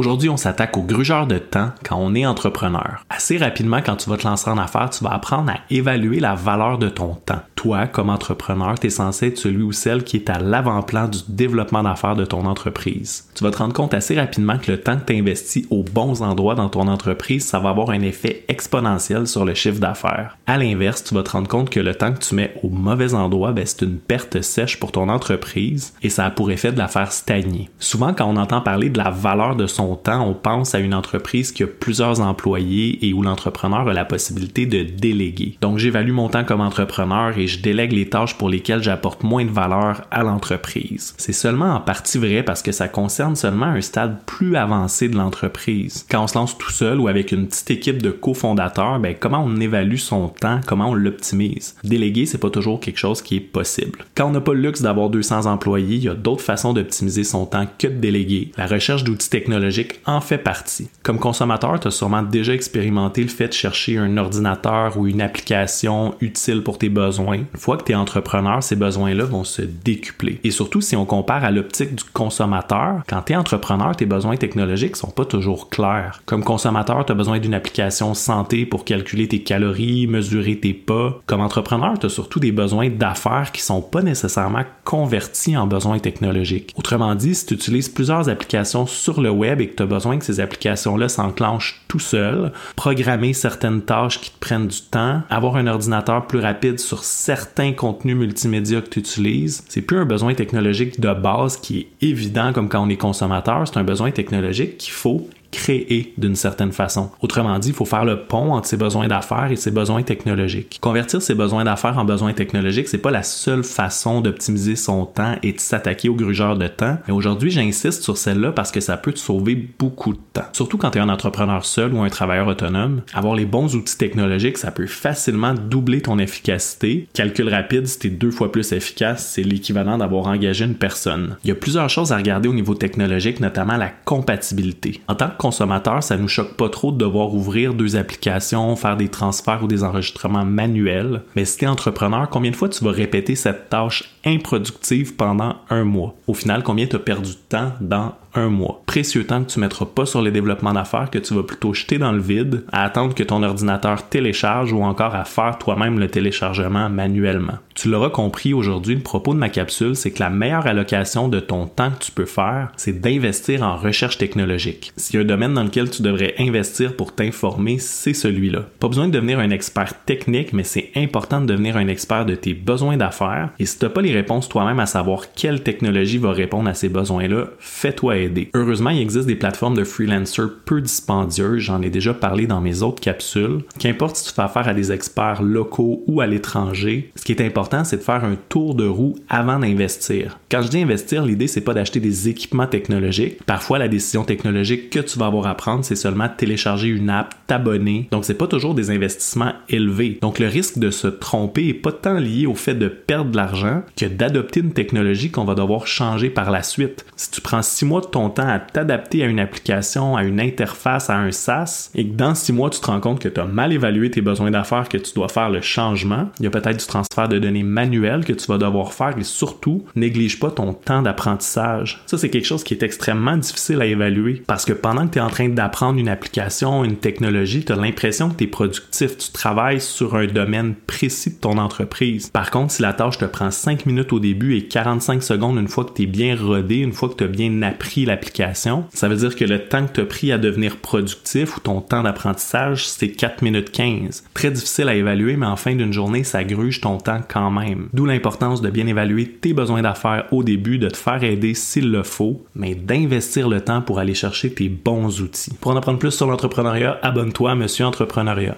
Aujourd'hui, on s'attaque au grugeur de temps quand on est entrepreneur. Assez rapidement, quand tu vas te lancer en affaires, tu vas apprendre à évaluer la valeur de ton temps. Toi, comme entrepreneur, tu es censé être celui ou celle qui est à l'avant-plan du développement d'affaires de ton entreprise. Tu vas te rendre compte assez rapidement que le temps que tu investis aux bons endroits dans ton entreprise, ça va avoir un effet exponentiel sur le chiffre d'affaires. À l'inverse, tu vas te rendre compte que le temps que tu mets au mauvais endroit, ben, c'est une perte sèche pour ton entreprise et ça a pour effet de la faire stagner. Souvent, quand on entend parler de la valeur de son temps, on pense à une entreprise qui a plusieurs employés et où l'entrepreneur a la possibilité de déléguer. Donc, j'évalue mon temps comme entrepreneur et je délègue les tâches pour lesquelles j'apporte moins de valeur à l'entreprise. C'est seulement en partie vrai parce que ça concerne seulement un stade plus avancé de l'entreprise. Quand on se lance tout seul ou avec une petite équipe de cofondateurs, ben, comment on évalue son temps, comment on l'optimise? Déléguer, c'est pas toujours quelque chose qui est possible. Quand on n'a pas le luxe d'avoir 200 employés, il y a d'autres façons d'optimiser son temps que de déléguer. La recherche d'outils technologiques en fait partie. Comme consommateur, tu as sûrement déjà expérimenté le fait de chercher un ordinateur ou une application utile pour tes besoins. Une fois que tu es entrepreneur, ces besoins-là vont se décupler. Et surtout, si on compare à l'optique du consommateur, quand tu es entrepreneur, tes besoins technologiques sont pas toujours clairs. Comme consommateur, tu as besoin d'une application santé pour calculer tes calories, mesurer tes pas. Comme entrepreneur, tu as surtout des besoins d'affaires qui sont pas nécessairement convertis en besoins technologiques. Autrement dit, si tu utilises plusieurs applications sur le web et que tu as besoin que ces applications-là s'enclenchent tout seul, programmer certaines tâches qui te prennent du temps, avoir un ordinateur plus rapide sur certains contenus multimédia que tu utilises, c'est plus un besoin technologique de base qui est évident comme quand on est consommateur, c'est un besoin technologique qu'il faut créer d'une certaine façon. Autrement dit, il faut faire le pont entre ses besoins d'affaires et ses besoins technologiques. Convertir ses besoins d'affaires en besoins technologiques, c'est pas la seule façon d'optimiser son temps et de s'attaquer au grugeur de temps. Mais aujourd'hui, j'insiste sur celle-là parce que ça peut te sauver beaucoup de temps. Surtout quand tu es un entrepreneur seul ou un travailleur autonome, avoir les bons outils technologiques, ça peut facilement doubler ton efficacité. Calcul rapide, si es deux fois plus efficace, c'est l'équivalent d'avoir engagé une personne. Il y a plusieurs choses à regarder au niveau technologique, notamment la compatibilité. En tant que consommateur, ça nous choque pas trop de devoir ouvrir deux applications, faire des transferts ou des enregistrements manuels. Mais si tu es entrepreneur, combien de fois tu vas répéter cette tâche improductive pendant un mois? Au final, combien tu as perdu de temps dans un mois. Précieux temps que tu mettras pas sur les développements d'affaires que tu vas plutôt jeter dans le vide, à attendre que ton ordinateur télécharge ou encore à faire toi-même le téléchargement manuellement. Tu l'auras compris aujourd'hui, le propos de ma capsule, c'est que la meilleure allocation de ton temps que tu peux faire, c'est d'investir en recherche technologique. S'il y a un domaine dans lequel tu devrais investir pour t'informer, c'est celui-là. Pas besoin de devenir un expert technique, mais c'est important de devenir un expert de tes besoins d'affaires. Et si tu n'as pas les réponses toi-même à savoir quelle technologie va répondre à ces besoins-là, fais-toi Heureusement, il existe des plateformes de freelancers peu dispendieuses, j'en ai déjà parlé dans mes autres capsules. Qu'importe si tu fais affaire à des experts locaux ou à l'étranger, ce qui est important, c'est de faire un tour de roue avant d'investir. Quand je dis investir, l'idée c'est pas d'acheter des équipements technologiques. Parfois, la décision technologique que tu vas avoir à prendre, c'est seulement télécharger une app, t'abonner. Donc, c'est pas toujours des investissements élevés. Donc, le risque de se tromper est pas tant lié au fait de perdre de l'argent que d'adopter une technologie qu'on va devoir changer par la suite. Si tu prends six mois de ton temps à t'adapter à une application, à une interface, à un SaaS, et que dans six mois, tu te rends compte que tu as mal évalué tes besoins d'affaires, que tu dois faire le changement, il y a peut-être du transfert de données manuel que tu vas devoir faire et surtout, néglige pas ton temps d'apprentissage. Ça, c'est quelque chose qui est extrêmement difficile à évaluer parce que pendant que tu es en train d'apprendre une application, une technologie, tu as l'impression que tu es productif, tu travailles sur un domaine précis de ton entreprise. Par contre, si la tâche te prend 5 minutes au début et 45 secondes une fois que tu es bien rodé, une fois que tu as bien appris l'application, ça veut dire que le temps que tu as pris à devenir productif ou ton temps d'apprentissage, c'est 4 minutes 15. Très difficile à évaluer, mais en fin d'une journée, ça gruge ton temps quand même. D'où l'importance de bien évaluer tes besoins d'affaires au début, de te faire aider s'il le faut, mais d'investir le temps pour aller chercher tes bons outils. Pour en apprendre plus sur l'entrepreneuriat, abonne-toi à Monsieur Entrepreneuriat.